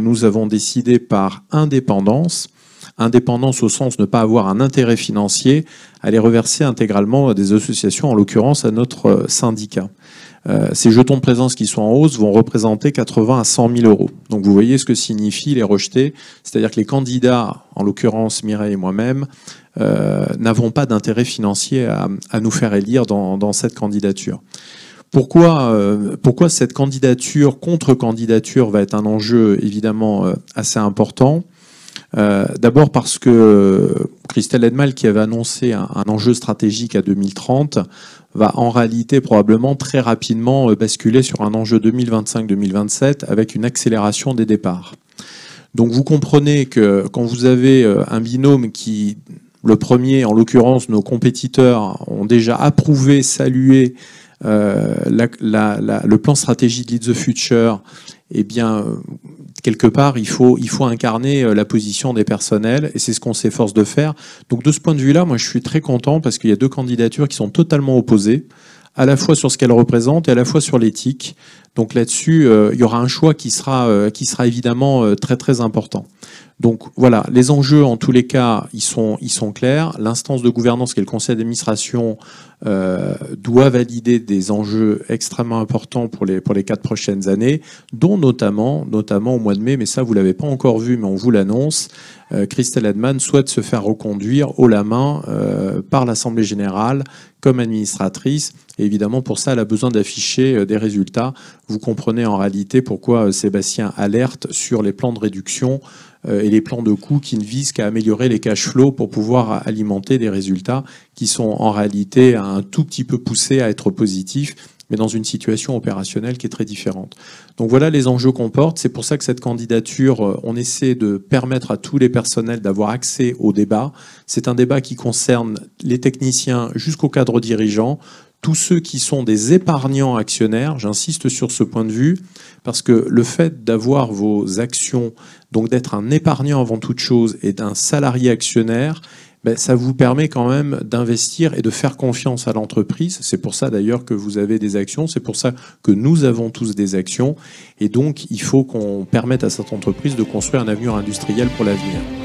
nous avons décidé par indépendance, indépendance au sens de ne pas avoir un intérêt financier, à les reverser intégralement à des associations, en l'occurrence à notre syndicat. Euh, ces jetons de présence qui sont en hausse vont représenter 80 à 100 000 euros. Donc vous voyez ce que signifie les rejetés, c'est-à-dire que les candidats, en l'occurrence Mireille et moi-même, euh, n'avons pas d'intérêt financier à, nous faire élire dans, cette candidature. Pourquoi, euh, pourquoi cette candidature, contre-candidature, va être un enjeu évidemment assez important? D'abord parce que Christelle Edmal, qui avait annoncé un, enjeu stratégique à 2030, va en réalité probablement très rapidement euh, basculer sur un enjeu 2025-2027 avec une accélération des départs. Donc vous comprenez que quand vous avez euh, un binôme qui, le premier, en l'occurrence nos compétiteurs, ont déjà approuvé, salué euh, le plan stratégique Lead the Future, eh bien, quelque part, il faut, incarner euh, la position des personnels, et c'est ce qu'on s'efforce de faire. Donc de ce point de vue-là, moi je suis très content parce qu'il y a deux candidatures qui sont totalement opposées, à la fois sur ce qu'elles représentent et à la fois sur l'éthique. Donc là-dessus, euh, il y aura un choix qui sera, euh, qui sera évidemment très très important. Donc voilà, les enjeux en tous les cas, ils sont, ils sont clairs. L'instance de gouvernance qui est le conseil d'administration euh, doit valider des enjeux extrêmement importants pour les, pour les quatre prochaines années, dont notamment, notamment au mois de mai, mais ça vous l'avez pas encore vu, mais on vous l'annonce, euh, Christelle Edman souhaite se faire reconduire haut la main euh, par l'Assemblée générale comme administratrice. Et évidemment, pour ça, elle a besoin d'afficher des résultats. Vous comprenez en réalité pourquoi Sébastien alerte sur les plans de réduction et les plans de coûts qui ne visent qu'à améliorer les cash flows pour pouvoir alimenter des résultats qui sont en réalité un tout petit peu poussés à être positifs mais dans une situation opérationnelle qui est très différente. Donc voilà les enjeux qu'on porte. C'est pour ça que cette candidature, euh, on essaie de permettre à tous les personnels d'avoir accès au débat. C'est un débat qui concerne les techniciens jusqu'au cadre dirigeant, tous ceux qui sont des épargnants actionnaires, j'insiste sur ce point de vue, parce que le fait d'avoir vos actions, donc d'être un épargnant avant toute chose et d'un salarié actionnaire, ben, ça vous permet quand même d'investir et de faire confiance à l'entreprise. C'est pour ça d'ailleurs que vous avez des actions, c'est pour ça que nous avons tous des actions. Et donc, il faut qu'on permette à cette entreprise de construire un avenir industriel pour l'avenir.